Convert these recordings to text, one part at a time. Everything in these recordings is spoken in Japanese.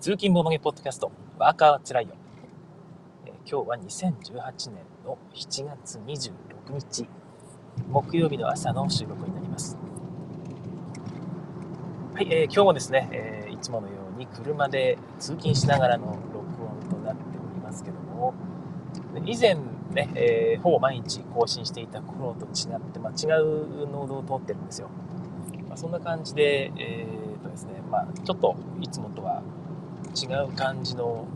通勤ボードゲポッドキャスト、ワーカーつらいよ。え今日は2018年の7月26日、木曜日の朝の収録になります。はい、えー今日もですね、えーいつものように車で通勤しながらの録音となっておりますけども、以前ね、えーほぼ毎日更新していた頃と違って、まあ、違うノードを通ってるんですよ。まあ、そんな感じで、えーとですね、まあ、ちょっといつもとは違う感じの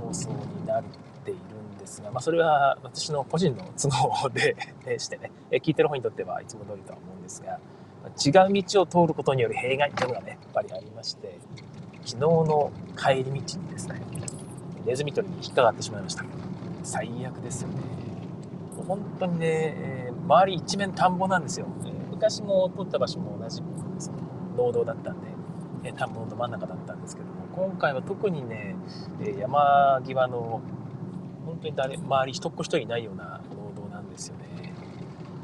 放送になっているんですが、まあ、それは私の個人の都合でしてね、え聞いてる方にとってはいつも通りとは思うんですが、ま違う道を通ることによる弊害というのがね、やっぱりありまして、昨日の帰り道にですね、ネズミ捕りに引っかかってしまいました。最悪ですよね。もう本当にね、え周り一面田んぼなんですよ。昔も通った場所も同じその農道だったんで、田んぼど真ん中だったんですけども、今回は特にね、山際の本当に誰周り一っ子一人いないような農道なんですよね。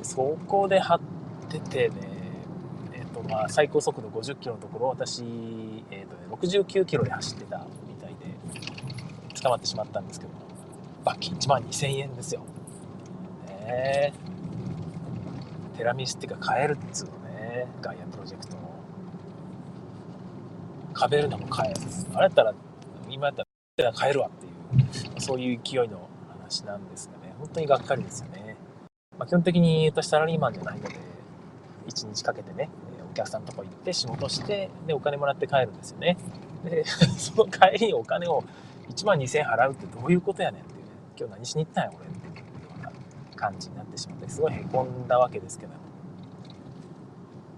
そこで張っててね、えーとまあ、最高速度50キロのところ私、えーとね、69キロで走ってたみたいで捕まってしまったんですけども罰金1万2000円ですよ。ねえテラミスっていうか買えるっつうのねガイアプロジェクトカベルナも買えあれやったら今やったら買えるわっていうそういう勢いの話なんですがね。本当にがっかりですよね、まあ、基本的に私サラリーマンじゃないので1日かけてねお客さんのとこ行って仕事してでお金もらって帰るんですよね。で その帰りにお金を1万2000円払うってどういうことやねんっていうね今日何しに行ったんや俺っていうような感じになってしまってすごいへこんだわけですけど。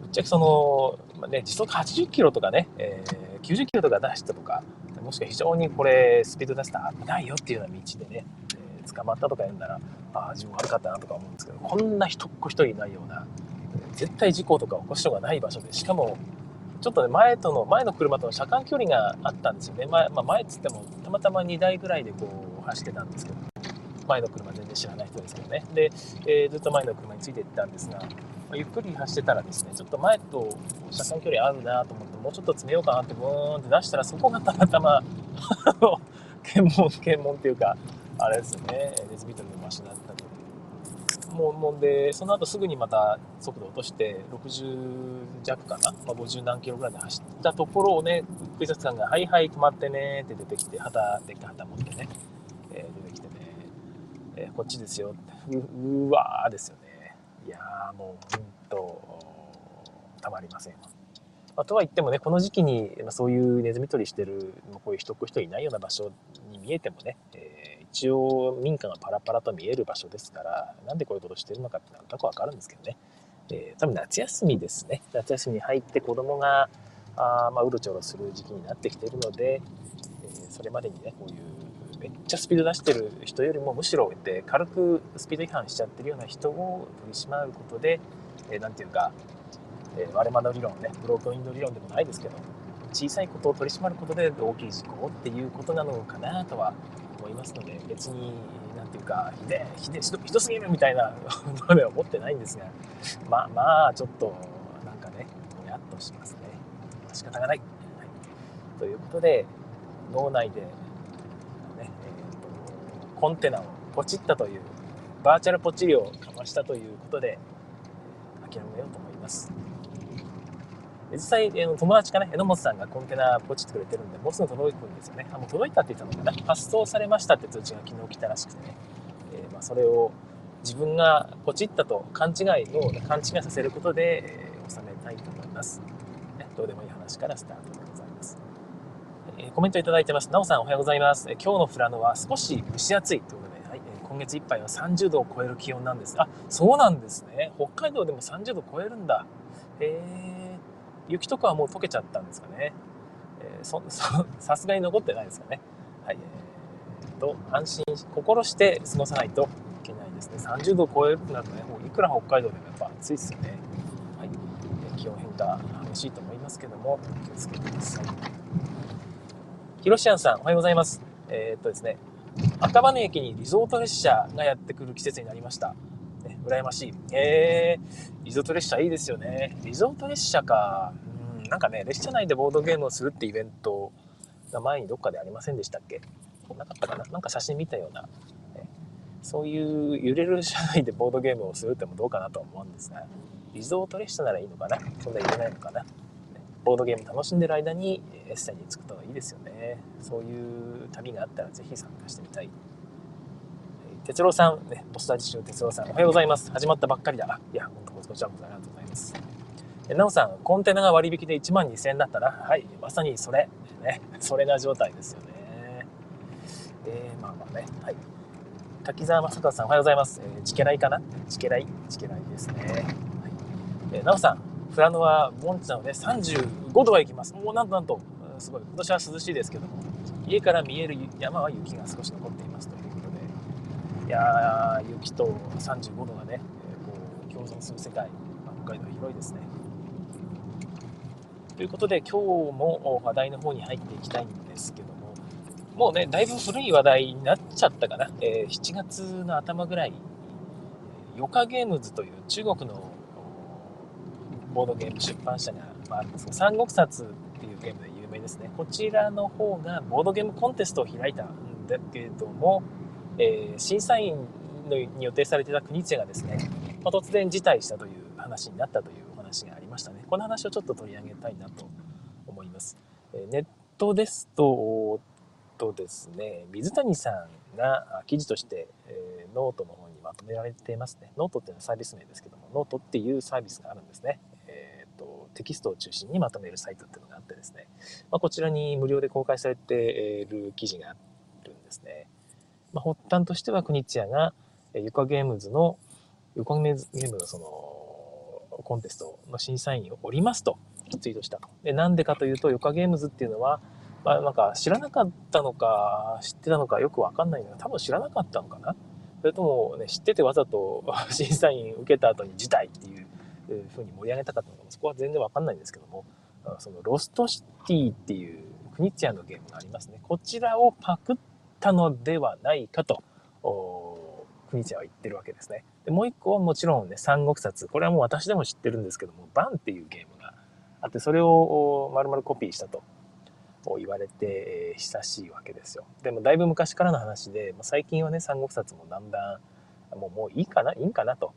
ぶっちゃけその、まあね、時速80キロとかね、えー90キロとか出したとかもしくは非常にこれスピード出したら危ないよっていうような道でね、えー捕まったとか言うんならああ自分悪かったなとか思うんですけどこんな一っ子一人いないような絶対事故とか起こしようがない場所でしかもちょっとね前との前の車との車間距離があったんですよね。前,、まあ、前っつってもたまたま2台ぐらいでこう走ってたんですけど前の車全然知らない人ですけどね。で、えーずっと前の車についていったんですが、まあゆっくり走ってたらですねちょっと前と車間距離合うなと思ってもうちょっと詰めようかなってブーンって出したらそこがたまたま 検問検問っていうかあれですよねネズミ捕りの場所だったという。もうもんでその後すぐにまた速度落として60弱かな、まあ、50何キロぐらいで走ったところをね警察官が「はいはい止まってね」って出てきて旗でっかい旗持ってね、えー出てきてね、えーこっちですよってううわーですよね。いやーもうほんとたまりません。ま、とは言ってもねこの時期にそういうネズミ捕りしてるこういう一っ子人いないような場所に見えてもね、えー一応民家がパラパラと見える場所ですからなんでこういうことしてるのかってなんとなくわかるんですけどね、えー多分夏休みですね。夏休みに入って子供があまあうろちょろする時期になってきてるので、えーそれまでにねこういうめっちゃスピード出してる人よりもむしろで軽くスピード違反しちゃってるような人を取り締まることで、えーていうかえー割れ窓理論ねブロークンウィンド理論でもないですけど小さいことを取り締まることで大きい事故っていうことなのかなとは思いますので別になんていうかひでひでひどひどすぎるみたいなのでは思ってないんですがまあまあちょっとなんかねもやっとしますね。仕方がない、はい、ということで脳内で、コンテナをポチったというバーチャルポチリをかましたということで諦めようと思います実際、友達かね、榎本さんがコンテナポチってくれてるんで、もうすぐ届くんですよね。あ、もう届いたって言ったのかな。発送されましたって通知が昨日来たらしくてね。えーまあ、それを自分がポチったと勘違いを勘違いさせることで、えー収めたいと思います、ね。どうでもいい話からスタートです。えコメントいただいてます。なおさんおはようございます。え今日の富良野は少し蒸し暑いということで、はいえ今月いっぱいは30度を超える気温なんです。あ、そうなんですね。北海道でも30度超えるんだ。へえ。雪とかはもう溶けちゃったんですかね。えーそそ さすがに残ってないですかね。はい。えーと、安心し、心して過ごさないといけないですね。30度を超えるとなるとね、もういくら北海道でもやっぱ暑いですよね。はい。え気温変化激しいと思いますけども、気をつけてください。ひろしあんさん、おはようございます。えーっとですね、赤羽駅にリゾート列車がやってくる季節になりました。ね、羨ましい。えー、リゾート列車いいですよね。リゾート列車か。うん、なんかね、列車内でボードゲームをするってイベント、が前にどっかでありませんでしたっけ？なかったかな？なんか写真見たような、ね、そういう揺れる車内でボードゲームをするってもどうかなと思うんですが、リゾート列車ならいいのかな？そんな揺れないのかな？ボードゲーム楽しんでる間にエッセンに着くといいですよね。そういう旅があったらぜひ参加してみたい。哲郎さん、ね、ボスター自身哲郎さん、おはようございます。始まったばっかりだ。いや、本当こちらこそありがとうございます。なおさん、コンテナが割引で1万2000円だったら、はい、まさにそれ。ね、それな状態ですよね。えー、まあまあね、はい。滝沢正和さん、おはようございます。えー、チケライかな？チケライ？チケライですね。はい。えー、なおさん、富良野は盆地なので35度は行きます。もうなんとなんと、すごい。今年は涼しいですけども、家から見える山は雪が少し残っていますということで、いやー、雪と35度がね、こう共存する世界、北海道広いですね。ということで、今日も話題の方に入っていきたいんですけども、もうね、だいぶ古い話題になっちゃったかな。えー、7月の頭ぐらい、ヨカゲームズという中国のボードゲーム出版社があるんですが、三国殺っていうゲームで有名ですね。こちらの方がボードゲームコンテストを開いたんだけども、えー、審査員のに予定されていた国津がですね、まあ、突然辞退したという話になったというお話がありましたね。この話をちょっと取り上げたいなと思います。えネットですと、とですね、水谷さんが記事として、えー、ノートの方にまとめられていますね。ノートっていうのはサービス名ですけども、ノートっていうサービスがあるんですね。と、テキストを中心にまとめるサイトっていうのがあってですね、まあ、こちらに無料で公開されている記事があるんですね。まあ、発端としては国津屋が、ユカゲームズの、ユカゲームのその、コンテストの審査員をおりますとツイートしたと。で、なんでかというと、ユカゲームズっていうのは、まあ、なんか知らなかったのか、知ってたのかよくわかんないんだけど、多分知らなかったのかなそれともね、知っててわざと 審査員受けた後に辞退っていういうふうに盛り上げたかったのかそこは全然わかんないんですけども、そのロストシティっていうクニッチアのゲームがありますね。こちらをパクったのではないかと、クニッチアは言ってるわけですね。でもう一個はもちろんね、三国殺。これはもう私でも知ってるんですけども、バンっていうゲームがあって、それを丸々コピーしたと言われて久しいわけですよ。でもだいぶ昔からの話で、最近はね、三国殺もだんだん、もうもういいかないいんかなと。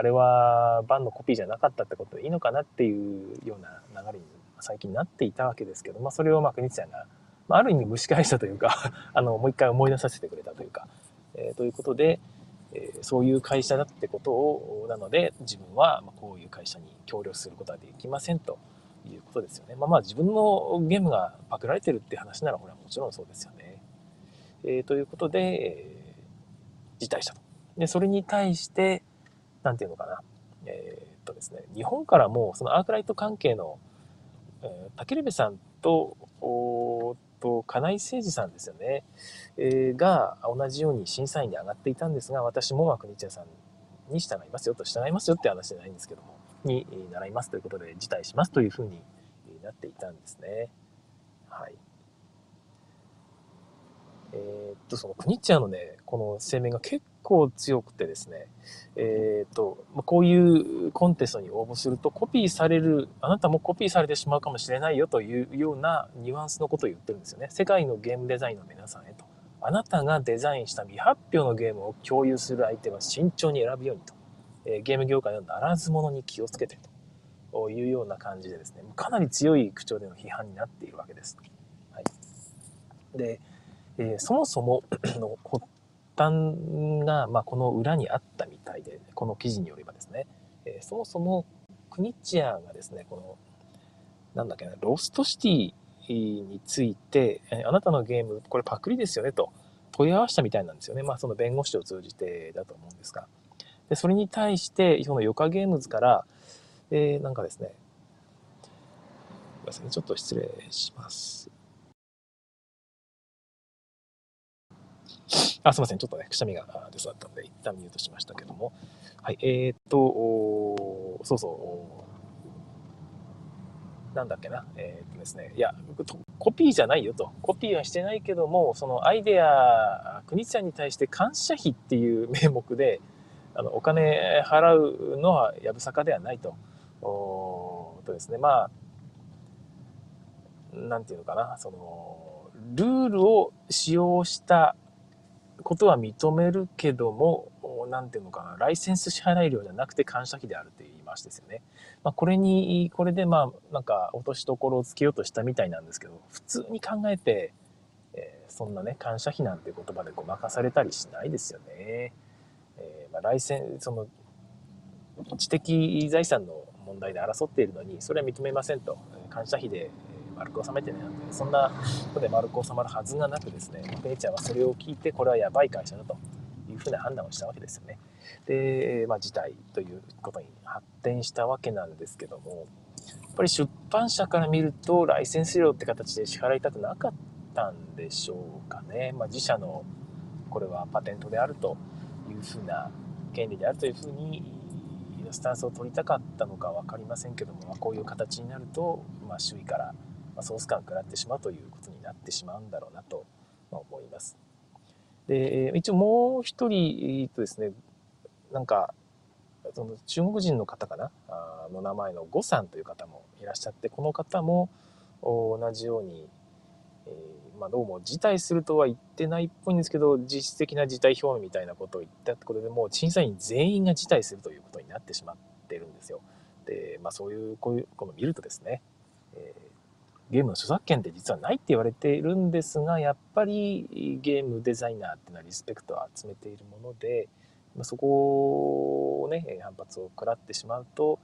あれはバンのコピーじゃなかったってことでいいのかなっていうような流れに最近なっていたわけですけど、まあ、それをまあ国津さんが、まあ、ある意味蒸し返したというか あのもう一回思い出させてくれたというか、えー、ということで、えー、そういう会社だってことをなので自分はまこういう会社に協力することはできませんということですよね。まあ、まあ自分のゲームがパクられてるって話ならこれはもちろんそうですよね。えー、ということで、えー、辞退したと。でそれに対してなんていうのかな、えー、っとですね、日本からもそのアークライト関係の、えー、竹部さんと、おと、金井誠二さんですよね、えー、が同じように審査員に上がっていたんですが、私も国津屋さんに従いますよと、従いますよって話じゃないんですけども、に習いますということで辞退しますというふうになっていたんですね。はい。えー、っと、その国津屋のね、この声明が結構強くてですね、えっ、ー、と、こういうコンテストに応募するとコピーされる、あなたもコピーされてしまうかもしれないよというようなニュアンスのことを言ってるんですよね。世界のゲームデザインの皆さんへと。あなたがデザインした未発表のゲームを共有する相手は慎重に選ぶようにと。えー、ゲーム業界のならず者に気をつけてというような感じでですね、かなり強い口調での批判になっているわけです。はい。で、えー、そもそもの端が、まあ、この裏にあったみたいで、この記事によればですね、え、そもそもクニッチアがですね、この、なんだっけな、ロストシティについて、え、あなたのゲーム、これパクリですよねと問い合わせたみたいなんですよね。まあ、その弁護士を通じてだと思うんですが。で、それに対して、そのヨカゲームズから、えー、なんかですね、すみません、ちょっと失礼します。あ、すみません。ちょっとね、くしゃみが出そうだったので、一旦ミュートしましたけども。はい。えー、っと、そうそう。なんだっけな。えー、っとですね。いや、コピーじゃないよと。コピーはしてないけども、そのアイデア、国ちゃんに対して感謝費っていう名目で、あの、お金払うのはやぶさかではないと。おとですね。まあ、なんていうのかな。その、ルールを使用したことは認めるけども、なんていうのかな、ライセンス支払い料じゃなくて感謝費であるという言い回しですよね。まあ、これに、これでまあ、なんか落としどころをつけようとしたみたいなんですけど、普通に考えて、えー、そんなね、感謝費なんて言葉でごまかされたりしないですよね。えー、まあ、ライセンス、その、知的財産の問題で争っているのに、それは認めませんと、感謝費で丸く収めてねなんて、そんなことで丸く収まるはずがなくですね、ペイちゃんはそれを聞いて、これはやばい会社だというふうな判断をしたわけですよね。で、まあ、事態ということに発展したわけなんですけども、やっぱり出版社から見ると、ライセンス料って形で支払いたくなかったんでしょうかね。まあ、自社のこれはパテントであるというふうな権利であるというふうにスタンスを取りたかったのか分かりませんけども、まあ、こういう形になると、まあ、周囲から、まソース感食らってしまうということになってしまうんだろうなと思います。で一応もう一人とですねなんかその中国人の方かな？あの名前の呉さんという方もいらっしゃってこの方も同じように、えー、まあ、どうも辞退するとは言ってないっぽいんですけど実質的な辞退表明みたいなことを言ったってことでもう審査員全員が辞退するということになってしまってるんですよ。で、まあ、そういうこういうこの見るとですね、えー、ゲームの著作権って実はないって言われているんですがやっぱりゲームデザイナーっていうのはリスペクトを集めているもので、そこをね、反発を食らってしまうと、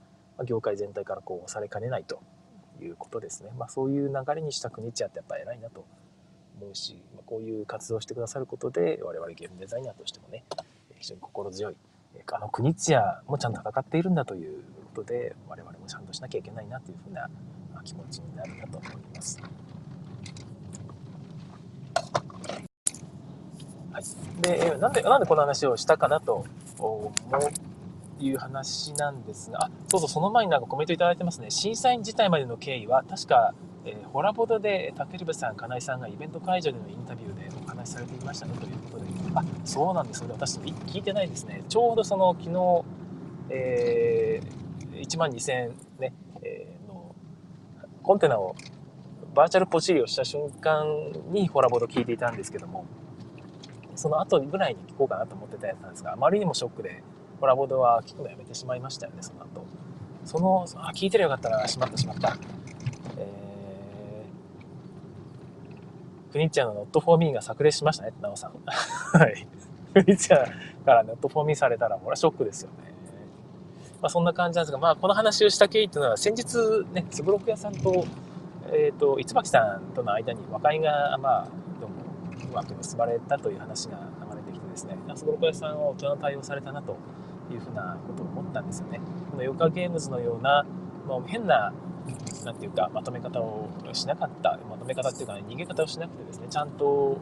業界全体からこう押されかねないということですね。まあ、そういう流れにした国チアってやっぱ偉いなと思うし、ま、こういう活動をしてくださることで、我々ゲームデザイナーとしてもね、非常に心強い、あの国チアもちゃんと戦っているんだということで、我々もちゃんとしなきゃいけないなというふうな気持ちになるかと思います。はい、でなんでなんでこの話をしたかなと思ういう話なんですがあそうそうその前になんかコメントいただいてますね。審査員自体までの経緯は確か、えー、ホラボドで竹部さん金井さんがイベント会場でのインタビューでお話しされていましたねということで。あそうなんです。それ私聞いてないですね。ちょうどその昨日、えー、1万2000ね、コンテナをバーチャルポチリをした瞬間にホラボード聞いていたんですけどもその後ぐらいに聞こうかなと思ってたやつなんですが、あまりにもショックで、コラボドは聞くのやめてしまいましたよね、その後。その、あ、聞いてりゃよかったな、しまったしまった。えー、クニッチャーのノットフォーミーが炸裂しましたね、なおさん。はい。クニッチャーからノットフォーミーされたら、これはショックですよね。まあそんな感じなんですが、まあこの話をした経緯っていうのは、先日ね、すごろく屋さんと、えっ、ー、と、椿さんとの間に和解が、まあ、うまく結ばれたという話が流れてきてですね、そこの屋さんは大人の対応されたなというふうなことを思ったんですよね。このヨガゲームズのような、もう変な、なんていうか、まとめ方をしなかった、まとめ方っていうか、ね、逃げ方をしなくてですね、ちゃんと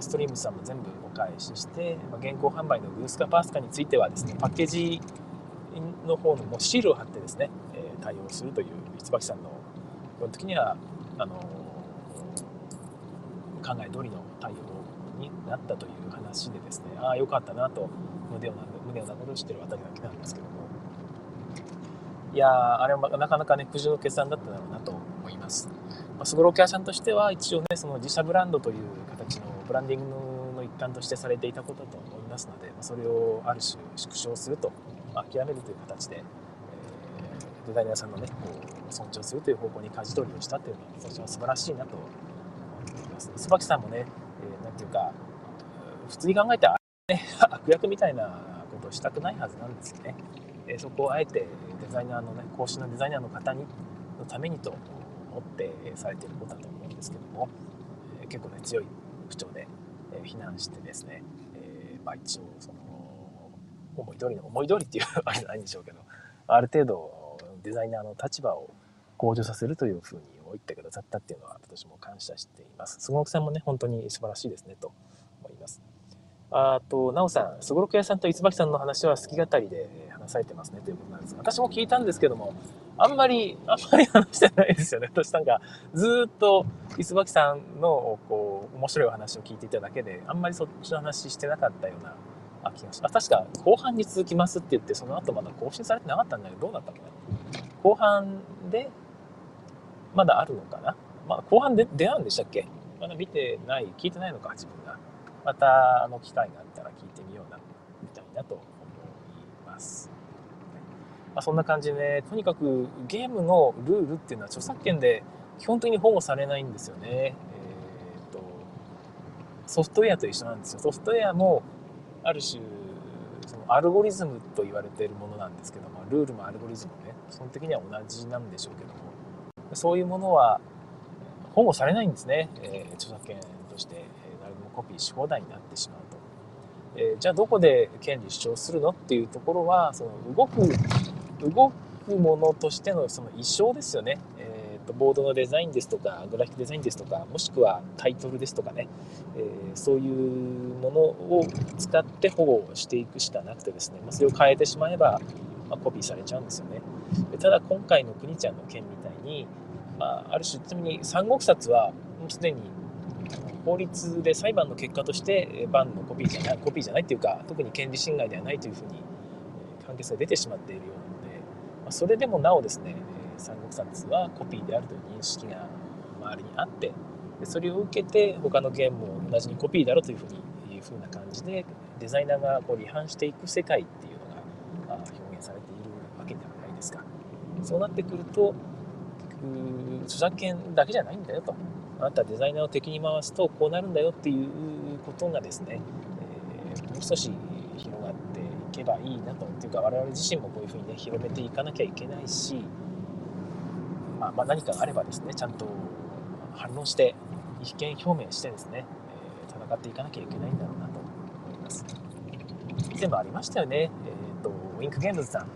ストリームさんも全部お返しして、まあ、現行販売のブースカパースカについてはですね、パッケージの方のもうシールを貼ってですね、え、対応するという、椿さんの、基本的には、あの考え通りの対応になったという話でですねああよかったなと胸を胸を殴るしてるあたりだけなんですけども。いやあれはなかなかね苦渋の決断だっただろうなと思います。すごろく屋さんとしては一応ねその自社ブランドという形のブランディングの一環としてされていたことだと思いますのでそれをある種縮小すると諦めるという形で、えー、デザイナーさんのねこう尊重するという方向に舵取りをしたというのは私は素晴らしいなと思います。椿さんもね、えー、ていうか普通に考えたら、ね、悪役みたいなことをしたくないはずなんですよね、えー、そこをあえてデザイナーのね講師のデザイナーの方にのためにと思ってされていることだと思うんですけども、えー、結構ね強い口調で、えー、非難してですね、え、まあ一応その思い通りの思い通りっていうあれじゃないんでしょうけどある程度デザイナーの立場を向上させるというふうに言ってくださったっていうのは私も感謝しています。すごくさんもね、本当に素晴らしいですねと思います。あと、なおさん、すごろく屋さんと椿さんの話は好き語りで話されてますねということなんですが、私も聞いたんですけども、あんまり、あんまり 話してないですよね。私なんか、ずっと椿さんの、こう、面白いお話を聞いていただけで、あんまりそっちの話してなかったようなあ気がします。確か、後半に続きますって言って、その後まだ更新されてなかったんだけど、どうなったっけな。後半で、まだあるのかなまあ、後半で出会うんでしたっけ？まだ見てない、聞いてないのか、自分が。また、あの、機会があったら聞いてみような、みたいなと思います。まあ、そんな感じでね、とにかくゲームのルールっていうのは著作権で基本的に保護されないんですよね。え、っと、ソフトウェアと一緒なんですよ。ソフトウェアも、ある種、そのアルゴリズムと言われているものなんですけども、ルールもアルゴリズムもね、基本的には同じなんでしょうけども、そういうものは保護されないんですね。えー、著作権として、誰でもコピーし放題になってしまうと。えー、じゃあどこで権利主張するのっていうところは、その動く、動くものとしてのその意象ですよね。ボードのデザインですとか、グラフィックデザインですとか、もしくはタイトルですとかね、えー、そういうものを使って保護していくしかなくてですね、まあ、それを変えてしまえば、まあ、コピーされちゃうんですよね。ただ今回の国ちゃんの件みたいに、まあ、ある種ちなみに三国殺はもうすでに法律で裁判の結果としてバンのコピーじゃないコピーじゃないっていうか特に権利侵害ではないというふうに判決が出てしまっているようなので、まあ、それでもなおですね三国殺はコピーであるという認識が周りにあってでそれを受けて他のゲームも同じにコピーだろというふうにいうふうな感じでデザイナーがこう離反していく世界っていうのが表現されているわけではないですか。そうなってくると著作権だけじゃないんだよと。あなたデザイナーを敵に回すとこうなるんだよっていうことがですね、えー、もう少し広がっていけばいいなと。いうか我々自身もこういうふうにね、広めていかなきゃいけないし、まあ、まあ、何かがあればですね、ちゃんと反論して、意見表明してですね、えー、戦っていかなきゃいけないんだろうなと思います。以前もありましたよね。え、ー、と、ウィンクゲームズさんの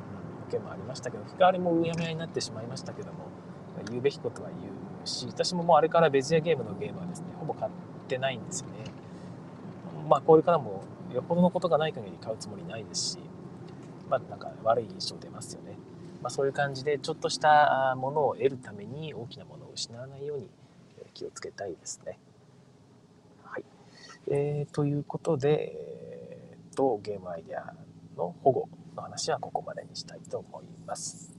件もありましたけど、日替わりもうやむやになってしまいましたけども、言うべきことは言うし、私ももうあれから別屋ゲームのゲームはですね、ほぼ買ってないんですよね。まあ、これからもよっぽどのことがない限り買うつもりないですし、まあ、なんか悪い印象出ますよね。まあ、そういう感じで、ちょっとしたものを得るために大きなものを失わないように気をつけたいですね。はい。えー、ということで、えー、と、ゲームアイデアの保護の話はここまでにしたいと思います。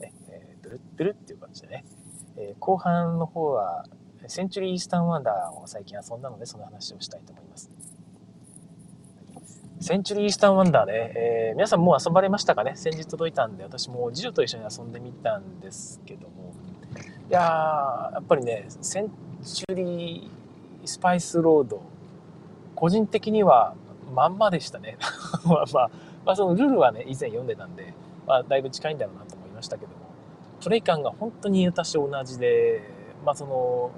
ねえドゥルッドゥルっていう感じでね、えー、後半の方はセンチュリー・イースタン・ワンダーを最近遊んだのでその話をしたいと思いますセンチュリー・イースタン・ワンダーね、えー、皆さんもう遊ばれましたかね？先日届いたんで私も次女と一緒に遊んでみたんですけども。いやーやっぱりねセンチュリー・スパイス・ロード個人的にはまんまでしたね。まあまあ、まあ、そのルールはね以前読んでたんで、まあ、だいぶ近いんだろうなと思いましたけども。プレイ感が本当に私同じで、まあ、その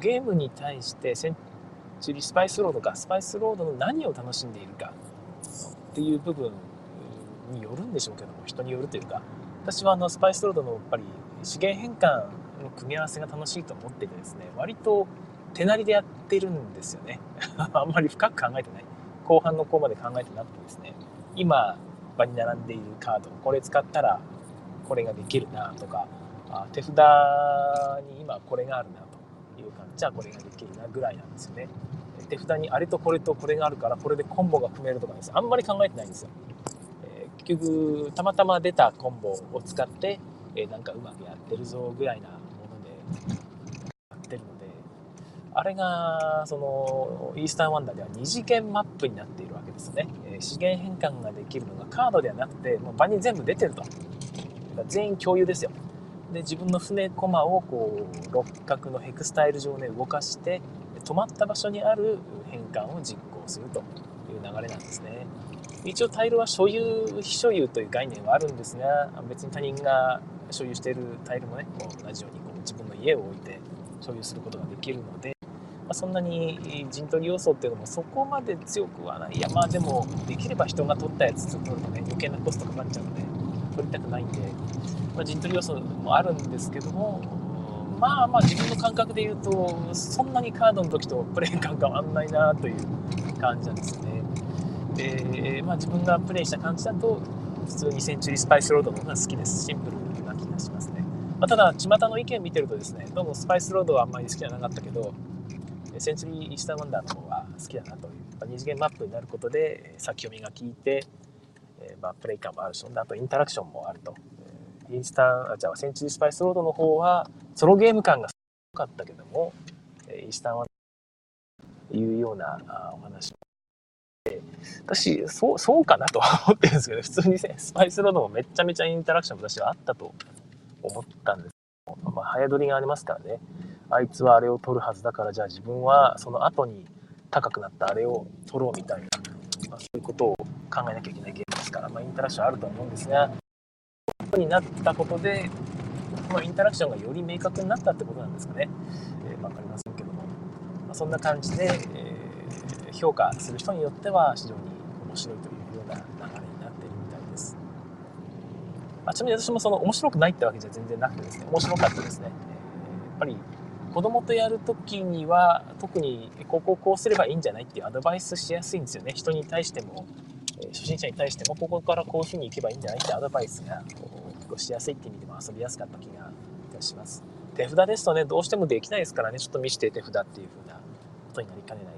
ゲームに対してセンチリスパイスロードかスパイスロードの何を楽しんでいるかっていう部分によるんでしょうけども人によるというか私はあのスパイスロードのやっぱり資源変換の組み合わせが楽しいと思っててですね割と手なりでやってるんですよね。あんまり深く考えてない。後半の項まで考えてなくてですね今場に並んでいるカードこれ使ったらこれができるなとか手札に今これがあるなという感じ。ゃあこれができるなぐらいなんですよね。手札にあれとこれとこれがあるからこれでコンボが組めるとかです。あんまり考えてないんですよ、えー、結局たまたま出たコンボを使って、えー、なんかうまくやってるぞぐらいなものでやってるのであれがそのイースタンワンダーでは2次元マップになっているわけですね、えー、資源変換ができるのがカードではなくてもう場に全部出てると。全員共有ですよ。で自分の船駒をこう六角のヘクスタイル上で動かして止まった場所にある変換を実行するという流れなんですね。一応タイルは所有非所有という概念はあるんですが別に他人が所有しているタイルもねこう同じようにこう自分の家を置いて所有することができるので、まあ、そんなに陣取り要素っていうのもそこまで強くはない。いやまあでもできれば人が取ったやつ取るとね余計なコストかかっちゃうので。取りたくないんで、まあ、陣取り要素もあるんですけども、まあまあ自分の感覚で言うと、そんなにカードの時とプレイ感変わんないなという感じなんですね。で、まあ自分がプレイした感じだと、普通にセンチュリースパイスロードの方が好きです。シンプルな気がしますね。まあ、ただ、巷の意見見てるとですね、どうもスパイスロードはあんまり好きじゃなかったけど、センチュリー・イースター・ワンダーの方は好きだなという、二次元マップになることで先読みが効いて、えー、まあ、プレイ感もあるし、あとインタラクションもあると。インスタン、あ、じゃあ、センチュリースパイスロードの方は、ソロゲーム感がかったけども、えイースタンワンというようなあお話私そうそうかなとは思ってるんですけど普通にスパイスロードもめちゃめちゃインタラクション私はあったと思ったんですけど、まあ、早取りがありますからね。あいつはあれを取るはずだからじゃあ自分はその後に高くなったあれを取ろうみたいな、そういうことを考えなきゃいけないゲームですから、まあ、インタラクションあると思うんですがになったことでこのインタラクションがより明確になったってことなんですかね、えー、分かりませんけども、まあ、そんな感じで、えー、評価する人によっては非常に面白いというような流れになっているみたいです、まあ、ちなみに私もその面白くないってわけじゃ全然なくてですね面白かったですね、えー、やっぱり子供とやるときには特にここをこうすればいいんじゃないっていうアドバイスしやすいんですよね人に対しても初心者に対してもここからこういうふうに行けばいいんじゃないってアドバイスが結構しやすいって意味でも遊びやすかった気がいたします。手札ですとね、どうしてもできないですからね、ちょっと見して手札っていう風なことになりかねない。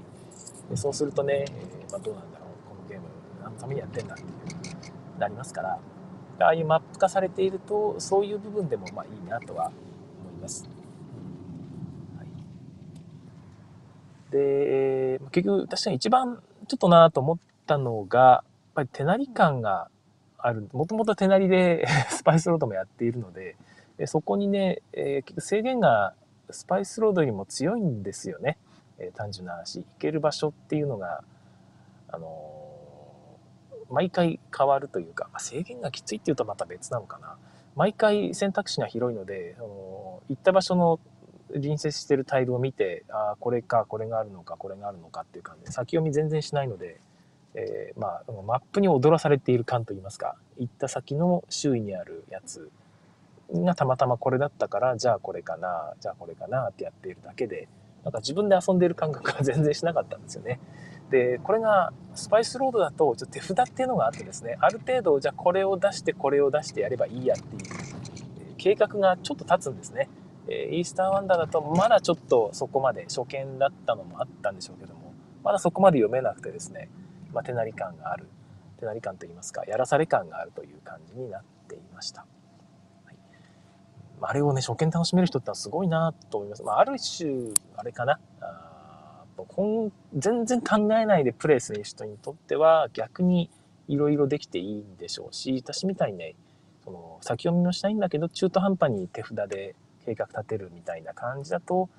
でそうするとね、えー、まあ、どうなんだろう、このゲーム何のためにやってんだっていうなりますから、ああいうマップ化されていると、そういう部分でもまあいいなとは思います。はい、で、結局、確かに一番ちょっとなと思ったのが、やっぱり手なり感がある、もともと手なりで スパイスロードもやっているので、そこにね、えー、制限がスパイスロードよりも強いんですよね。えー、単純な話。行ける場所っていうのが、あのー、毎回変わるというか、まあ、制限がきついっていうとまた別なのかな。毎回選択肢が広いので、あの行った場所の隣接してるタイルを見て、ああ、これか、これがあるのか、これがあるのかっていう感じで、先読み全然しないので、えー、まあ、マップに踊らされている感といいますか、行った先の周囲にあるやつがたまたまこれだったから、じゃあこれかな、じゃあこれかなってやっているだけで、なんか自分で遊んでいる感覚が全然しなかったんですよね。で、これがスパイスロードだとちょっと手札っていうのがあってですね、ある程度じゃあこれを出してこれを出してやればいいやっていう計画がちょっと立つんですね。えイースターワンダーだとまだちょっとそこまで初見だったのもあったんでしょうけども、まだそこまで読めなくてですね、まあ、手なり感がある手なり感といいますかやらされ感があるという感じになっていました、はい、あれをね初見楽しめる人ってのはすごいなと思います、まあ、ある種あれかな。あ全然考えないでプレイする人にとっては逆にいろいろできていいんでしょうし私みたいにねその先読みもしたいんだけど中途半端に手札で計画立てるみたいな感じだと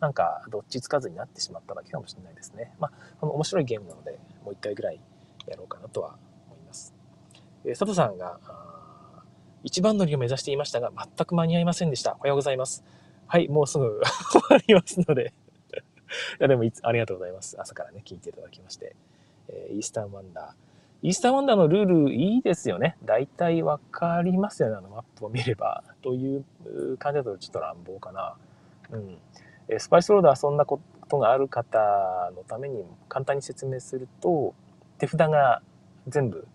なんかどっちつかずになってしまっただけかもしれないですね。まあ、この面白いゲームなのでもう一回ぐらいやろうかなとは思います。えー、佐藤さんが、一番乗りを目指していましたが、全く間に合いませんでした。おはようございます。はい、もうすぐ 終わりますのでいや、でも、ありがとうございます。朝からね、聞いていただきまして。えー、イースターワンダー。イースターワンダーのルールいいですよね。大体わかりますよね。あのマップを見れば。という感じだとちょっと乱暴かな。うん。えスパイスロード遊んだことがある方のために簡単に説明すると、手札が全部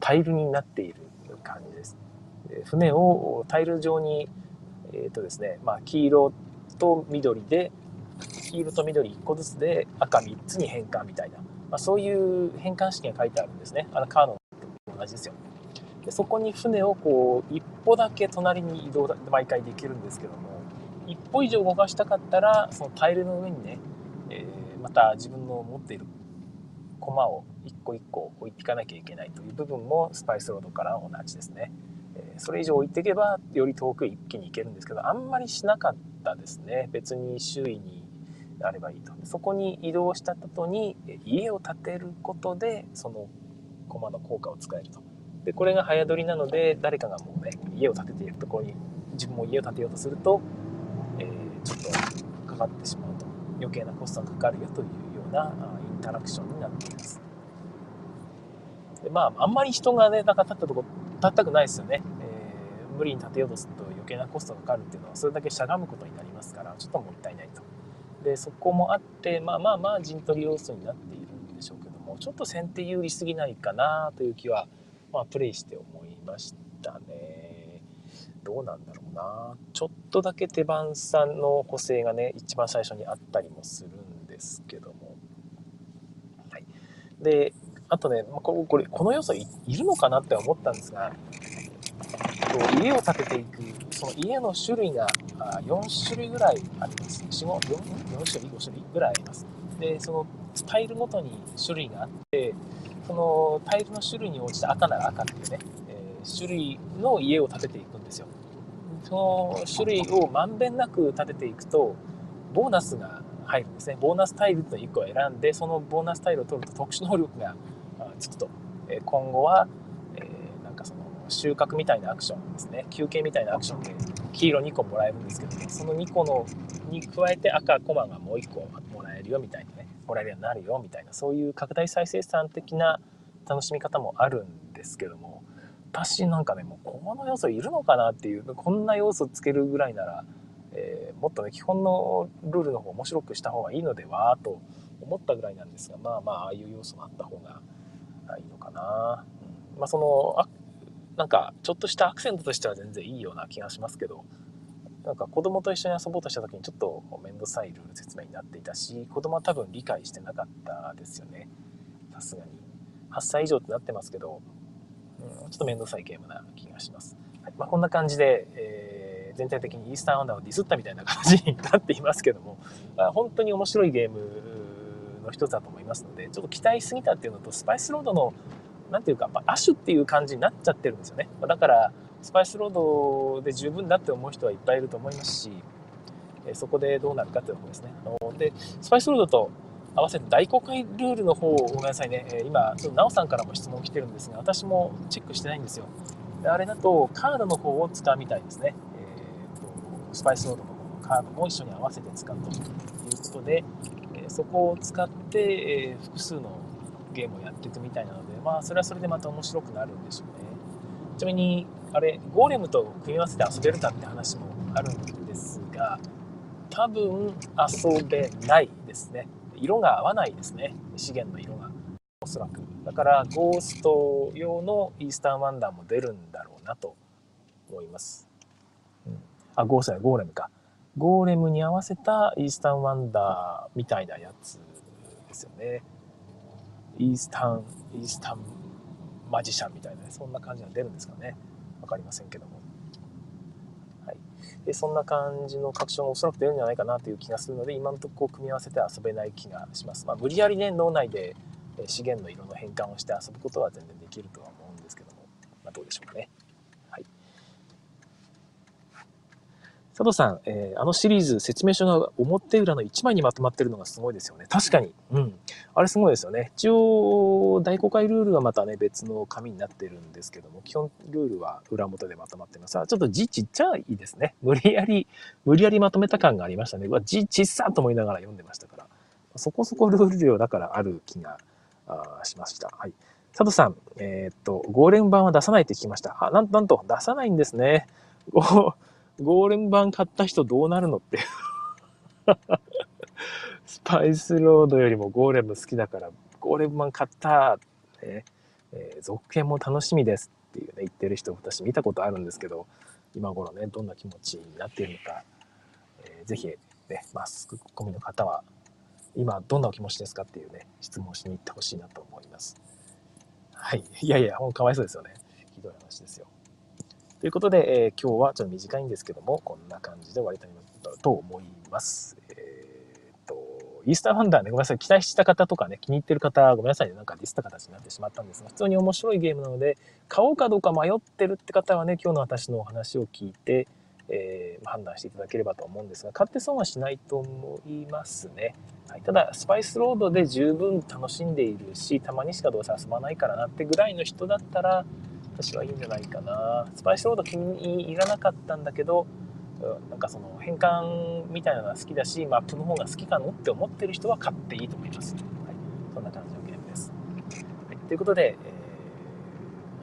タイルになっている感じです。船をタイル上に、えっ、ー、とですね、まあ、黄色と緑で、黄色と緑1個ずつで赤3つに変換みたいな、まあ、そういう変換式が書いてあるんですね。あのカードと同じですよ。でそこに船をこう一歩だけ隣に移動毎回できるんですけども一歩以上動かしたかったらそのタイルの上にね、えー、また自分の持っている駒を一個一個置いていかなきゃいけないという部分もスパイスロードから同じですね。それ以上置いていけばより遠く一気に行けるんですけどあんまりしなかったですね別に周囲にあればいいとそこに移動した後に家を建てることでその駒の効果を使えるとでこれが早取りなので誰かがもうね家を建てているところに自分も家を建てようとすると、えー、ちょっとかかってしまうと余計なコストがかかるよというようなインタラクションになっています。でまあ、あんまり人がね、なんか立ったとこ、立ったくないですよね。えー、無理に立てようとすると余計なコストがかかるっていうのは、それだけしゃがむことになりますから、ちょっともったいないと。で、そこもあって、まあまあまあ陣取り要素になっているんでしょうけども、ちょっと先手有利すぎないかなという気は、まあ、プレイして思いましたね。どうなんだろうな。ちょっとだけ手番さんの補正がね、一番最初にあったりもするんですけども。はい。で、あとね、これ、この要素いるのかなって思ったんですが、と、家を建てていく、その家の種類が4種類ぐらいあります。4, 4, 4種類、5種類ぐらいあります。で、そのタイルごとに種類があって、そのタイルの種類に応じて赤なら赤っていうね、えー、種類の家を建てていくんですよ。その種類をまんべんなく建てていくと、ボーナスが入るんですね。ボーナスタイルという1個選んで、そのボーナスタイルを取ると特殊能力がつくと。今後は、収穫みたいなアクションですね。休憩みたいなアクションで黄色2個もらえるんですけども、その2個のに加えて赤コマがもう1個もらえるよみたいなね、もらえるようになるよみたいな、そういう拡大再生産的な楽しみ方もあるんですけども、私なんかね、もうこの要素いるのかなっていう、こんな要素つけるぐらいなら、えー、もっとね、基本のルールの方面白くした方がいいのではと思ったぐらいなんですが、まあまあ、ああいう要素もあった方がいいのかな。まあ、その、なんか、ちょっとしたアクセントとしては全然いいような気がしますけど、なんか子供と一緒に遊ぼうとした時にちょっと面倒くさいルール説明になっていたし、子供は多分理解してなかったですよね。さすがに。8歳以上ってなってますけど、うん、ちょっと面倒くさいゲームな気がします。はいまあ、こんな感じで、えー、全体的にイースターアンダーをディスったみたいな感じになっていますけども、まあ、本当に面白いゲームの一つだと思いますので、ちょっと期待しすぎたっていうのと、スパイスロードの、なんていうか、まアシュっていう感じになっちゃってるんですよね。だから、スパイスロードで十分だって思う人はいっぱいいると思いますし、えそこでどうなるかっていうとこですね。あので、スパイスロードと合わせて大公開ルールの方をごめんなさいね、え今、ちょっとなおさんからも質問来てるんですが、私もチェックしてないんですよ。であれだと、カードの方を使うみたいですね。えーと、スパイスロードの方のカードも一緒に合わせて使うということで、えそこを使って、え複数のゲームをやっていくみたいなの、まあ、それはそれでまた面白くなるんでしょうね。ちなみに、あれ、ゴーレムと組み合わせて遊べるかって話もあるんですが、多分遊べないですね。色が合わないですね。資源の色が。おそらく。だから、ゴースト用のイースターワンダーも出るんだろうなと思います。うん、あ、ゴーストやゴーレムか。ゴーレムに合わせたイースタンワンダーみたいなやつですよね。イースタン、イースタンマジシャンみたいな、ね、そんな感じが出るんですかね。分かりませんけども。はい。で、そんな感じの確証がおそらく出るんじゃないかなという気がするので、今のところ組み合わせて遊べない気がします。まあ、無理やりね、脳内で資源の色の変換をして遊ぶことは全然できるとは思うんですけども、まあ、どうでしょうかね。佐藤さん、えー、あのシリーズ説明書が表裏の1枚にまとまってるのがすごいですよね。確かに。うん。あれすごいですよね。一応、大公開ルールはまたね、別の紙になってるんですけども、基本ルールは裏表でまとまってます。ちょっと字ちっちゃいですね。無理やり、無理やりまとめた感がありましたね。うわ、字ちっさと思いながら読んでましたから。そこそこルール量だからある気があしました。はい。佐藤さん、えー、っと、ゴーレム版は出さないって聞きました。あ、なんとなんと、出さないんですね。ゴーレム版買った人どうなるのって スパイスロードよりもゴーレム好きだから、ゴーレム版買ったね、えー、続編も楽しみですっていうね、言ってる人私見たことあるんですけど、今頃ね、どんな気持ちになっているのか、えー、ぜひね、マスクコミの方は、今どんなお気持ちですかっていうね、質問しに行ってほしいなと思います。はい。いやいや、ほんかわいそうですよね。ひどい話ですよ。ということで、えー、今日はちょっと短いんですけども、こんな感じで終わりたいと思います。え、っと、イースターファンダーね、ごめんなさい、期待した方とかね、気に入ってる方、ごめんなさいね、なんかディスった形になってしまったんですが、普通に面白いゲームなので、買おうかどうか迷ってるって方はね、今日の私のお話を聞いて、えー、判断していただければと思うんですが、買って損はしないと思いますね。はい、ただ、スパイスロードで十分楽しんでいるし、たまにしかどうせ遊ばないからなってぐらいの人だったら、私はいいんじゃないかな。スパイスロード気に入らなかったんだけど、なんかその変換みたいなのが好きだし、マップの方が好きかのって思ってる人は買っていいと思います。はい、そんな感じのゲームです。はい、ということで、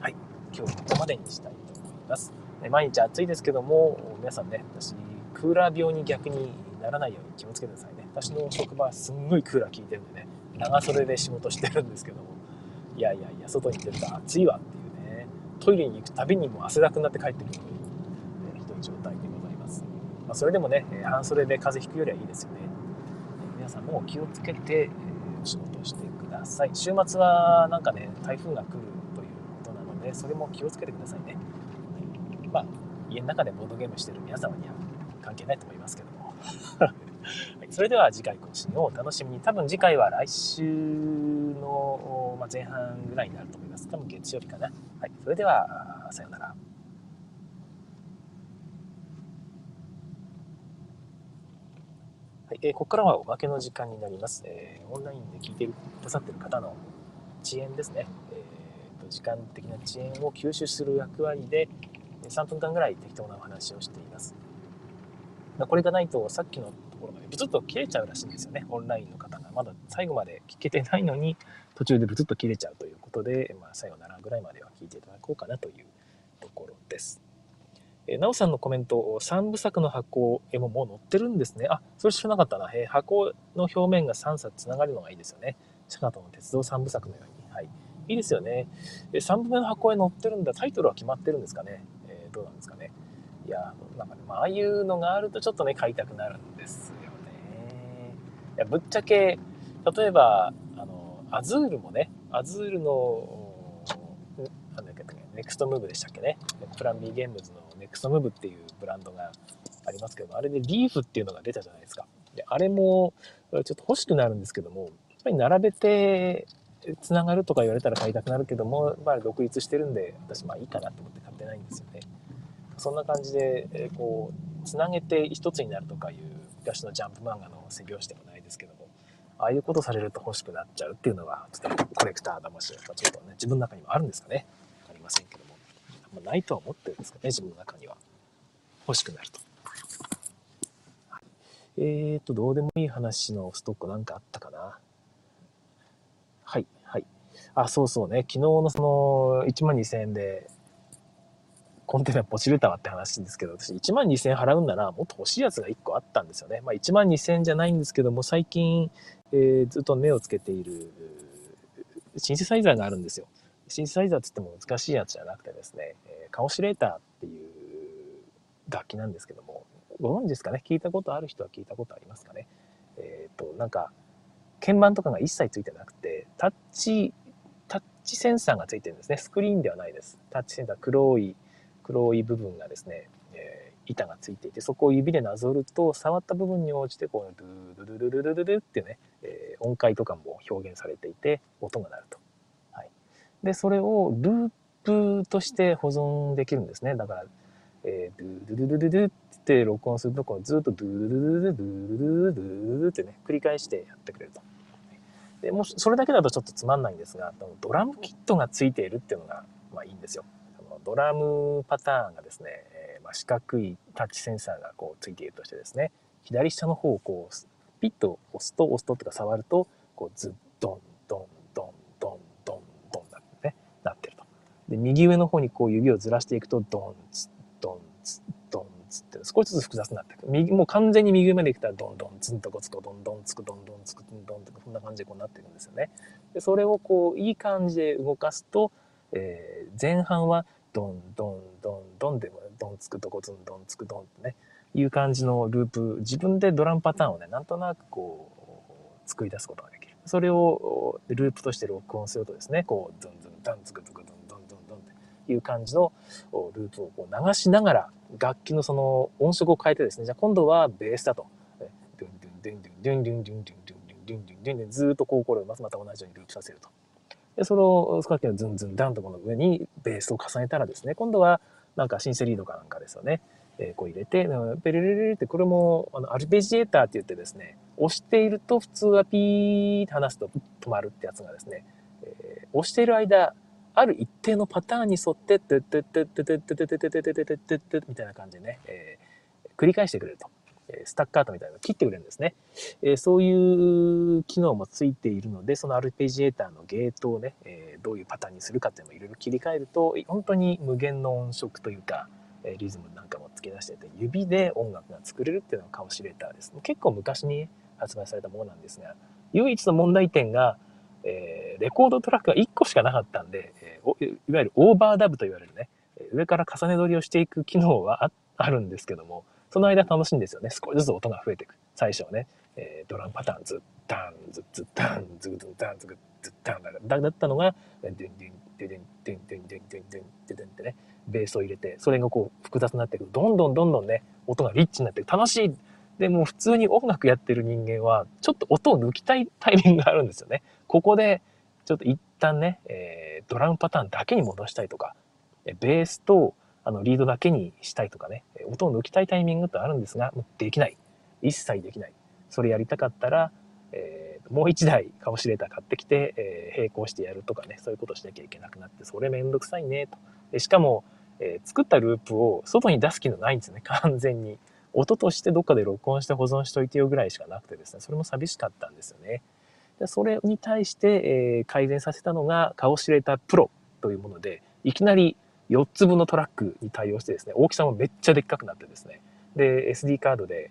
えー、はい、今日はここまでにしたいと思います。毎日暑いですけども、皆さんね、私、クーラー病に逆にならないように気をつけてくださいね。私の職場はすんごいクーラー効いてるんでね、長袖で仕事してるんですけども、いやいやいや、外に出ると暑いわってトイレに行くたびにも汗だくになって帰ってくるという、えひどい状態でございます。まあ、それでもね、半袖で風邪ひくよりはいいですよね。皆さんも気をつけて、えお仕事をしてください。週末はなんかね、台風が来るということなので、それも気をつけてくださいね。まあ、家の中でボードゲームしてる皆様には関係ないと思いますけど。それでは次回更新をお楽しみに。多分次回は来週の、ま前半ぐらいになると思います。多分月曜日かな。はい、それでは、さようなら。はい、えー、ここからはおまけの時間になります。えー、オンラインで聞いてくださっている方の遅延ですね。えーと、時間的な遅延を吸収する役割で、3分間ぐらい適当なお話をしています。これがないと、さっきのころまでブツッと切れちゃうらしいんですよね。オンラインの方が。まだ最後まで聞けてないのに、途中でブツッと切れちゃうということで、まあ、さよならぐらいまでは聞いていただこうかなというところです。えなおさんのコメント、3部作の箱絵ももう載ってるんですね。あ、それ知らなかったな。え箱の表面が3冊つながるのがいいですよね。シャカトの鉄道3部作のように。はい。いいですよね。え3部目の箱絵載ってるんだ。タイトルは決まってるんですかね。え、どうなんですかね。いや、なんかね、まああいうのがあるとちょっとね、買いたくなるんですよね。いや、ぶっちゃけ、例えば、あの、アズールもね、アズールの、なんだっけ、ネクストムーブでしたっけね。プラン B ゲームズのネクストムーブっていうブランドがありますけどあれでリーフっていうのが出たじゃないですか。で、あれもちょっと欲しくなるんですけども、やっぱり並べてつながるとか言われたら買いたくなるけども、やっぱり独立してるんで、私まあいいかなと思って買ってないんですよね。そんな感じで、えこう、つなげて一つになるとかいう昔のジャンプ漫画の背拍子でもないですけども、ああいうことされると欲しくなっちゃうっていうのは、ちょっとコレクター魂がちょっとね、自分の中にもあるんですかね。わかりませんけども。まあ、ないとは思ってるんですかね、自分の中には。欲しくなると。えーと、どうでもいい話のストックなんかあったかな。はい、はい。あ、そうそうね。昨日のその1万2000円でコンテナポチれたわって話ですけど、私1万2000円払うんならもっと欲しいやつが1個あったんですよね。まあ1万2000円じゃないんですけども、最近、えー、ずっと目をつけているシンセサイザーがあるんですよ。シンセサイザーって言っても難しいやつじゃなくてですね、えカオシレーターっていう楽器なんですけども、ご存知ですかね？聞いたことある人は聞いたことありますかね？えっ、ー、と、なんか、鍵盤とかが一切ついてなくて、タッチ、タッチセンサーがついてるんですね。スクリーンではないです。タッチセンサー、黒い、黒い部分がですね、えー、板がついていて、そこを指でなぞると、触った部分に応じて、こう、ドゥルルルルルルルってね、えー、音階とかも表現されていて、音が鳴ると。はい。で、それをループとして保存できるんですね。だから、えー、ドゥルルルルルって録音するとこずっとドゥルルルルドゥルルルドゥルってね、繰り返してやってくれると。でもそれだけだとちょっとつまんないんですが、ドラムキットがついているっていうのが、まあいいんですよ。ドラムパターンがですね、え、まあ、四角いタッチセンサーがこうついているとしてですね、左下の方をこう、ピッと押すと押すととか触ると、こうズッドンドンドンドンドンドンなってね、なってると。で、右上の方にこう指をずらしていくと、ドンツドンツって少しずつ複雑になっていく。右、もう完全に右上まで来たらドンドンツンとこつとドンドンつくドンドンつくドンドンとかそんな感じでこうなっていくんですよね。で、それをこういい感じで動かすと、えー、前半はドンドンドンドンでもドンつくとこツンドンつくドンってね、いう感じのループ、自分でドラムパターンをね、なんとなくこう、作り出すことができる。それをループとして録音するとですね、こう、ドンドンダンツクツクドンドンドンドンっていう感じのループをこう流しながら楽器のその音色を変えてですね、じゃあ今度はベースだと。ドゥンドゥンドゥンドゥンドゥンドゥンドゥンドゥンドゥンドゥンドゥンドゥンずっとこうこれをまた同じようにループさせると。で、それをさっきのズンズンダンとこの上にベースを重ねたらですね、今度はなんかシンセリードかなんかですよね。えー、こう入れて、ペレレレレってこれもあのアルペジエーターって言ってですね、押していると普通はピーって離すと止まるってやつがですね、えー、押している間、ある一定のパターンに沿って、てってってってってってってってってってってってってみたいな感じでね、えー、繰り返してくれると。スタッカートみたいなのを切ってくれるんですね。えそういう機能もついているので、そのアルペジエーターのゲートをね、えどういうパターンにするかっていうのをいろいろ切り替えると、本当に無限の音色というか、えリズムなんかも付け出してて、指で音楽が作れるっていうのがカオシレーターです。結構昔に発売されたものなんですが、唯一の問題点が、えー、レコードトラックが1個しかなかったんで、えー、いわゆるオーバーダブと言われるね、上から重ね取りをしていく機能はあるんですけども、その間楽しいんですよね。少しずつ音が増えていく。最初はね、えー、ドラムパターンズッタンズッズッタンズッズッタンズッズッタンだだったのが、ドゥンドゥンデデン、デン、デン、デン、デン、デン、デデンってね、ベースを入れて、それがこう複雑になっていく。どんどんどんどんね、音がリッチになっていく。楽しい。でも普通に音楽やってる人間は、ちょっと音を抜きたいタイミングがあるんですよね。ここで、ちょっと一旦ね、えー、ドラムパターンだけに戻したいとか、ベースとあのリードだけにしたいとかね、音を抜きたいタイミングってあるんですが、できない。一切できない。それやりたかったら、えー、もう一台カオシレーター買ってきて、えー、並行してやるとかね、そういうことしなきゃいけなくなって、それめんどくさいね、と。でしかも、えー、作ったループを外に出す機能ないんですね、完全に。音としてどっかで録音して保存しといてよぐらいしかなくてですね、それも寂しかったんですよね。でそれに対して、え、改善させたのがカオシレータープロというもので、いきなり4つ分のトラックに対応してですね、大きさもめっちゃでっかくなってですね、で、SD カードで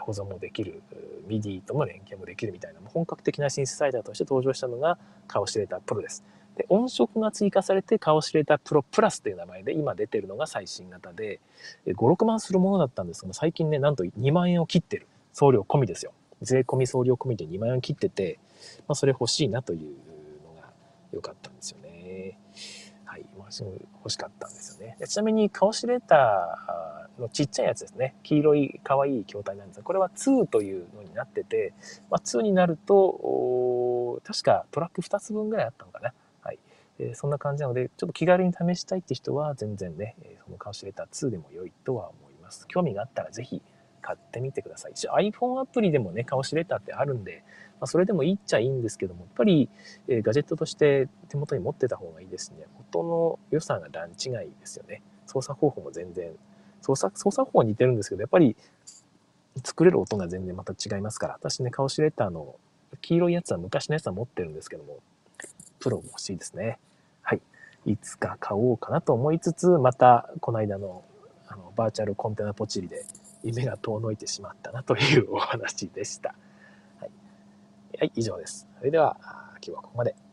保存もできる、MIDI との連携もできるみたいな、本格的なシンセサイザーとして登場したのがカオシレータープロです。で、音色が追加されてカオシレータープロプラスという名前で今出てるのが最新型で、5、6万するものだったんですが、最近ね、なんと2万円を切ってる。送料込みですよ。税込み送料込みで2万円切ってて、まあ、それ欲しいなというのが良かったんですよね。すごい欲しかったんですよね。ちなみに、カオシレーターのちっちゃいやつですね。黄色い可愛い筐体なんですが、これは2というのになってて、まあ、2になると、確かトラック2つ分ぐらいあったのかな。はい。えー、そんな感じなので、ちょっと気軽に試したいって人は、全然ね、そのカオシレーター2でも良いとは思います。興味があったらぜひ買ってみてください。一応 iPhone アプリでもね、カオシレーターってあるんで、まあ、それでもいいっちゃいいんですけども、やっぱり、え、ガジェットとして手元に持ってた方がいいですね。音の良さが段違いですよね。操作方法も全然、操作、操作方法は似てるんですけど、やっぱり作れる音が全然また違いますから、私ね、カオシレーターの黄色いやつは昔のやつは持ってるんですけども、プロも欲しいですね。はい。いつか買おうかなと思いつつ、また、この間の、あの、バーチャルコンテナポチリで夢が遠のいてしまったなというお話でした。はい、以上です。それでは、今日はここまで。